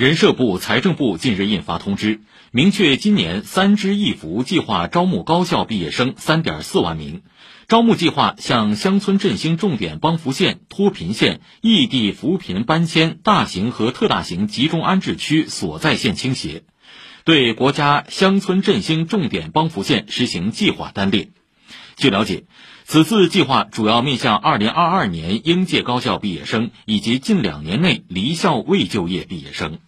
人社部、财政部近日印发通知，明确今年“三支一扶”计划招募高校毕业生三点四万名。招募计划向乡村振兴重点帮扶县、脱贫县、异地扶贫搬迁大型和特大型集中安置区所在县倾斜，对国家乡村振兴重点帮扶县实行计划单列。据了解，此次计划主要面向2022年应届高校毕业生以及近两年内离校未就业毕业生。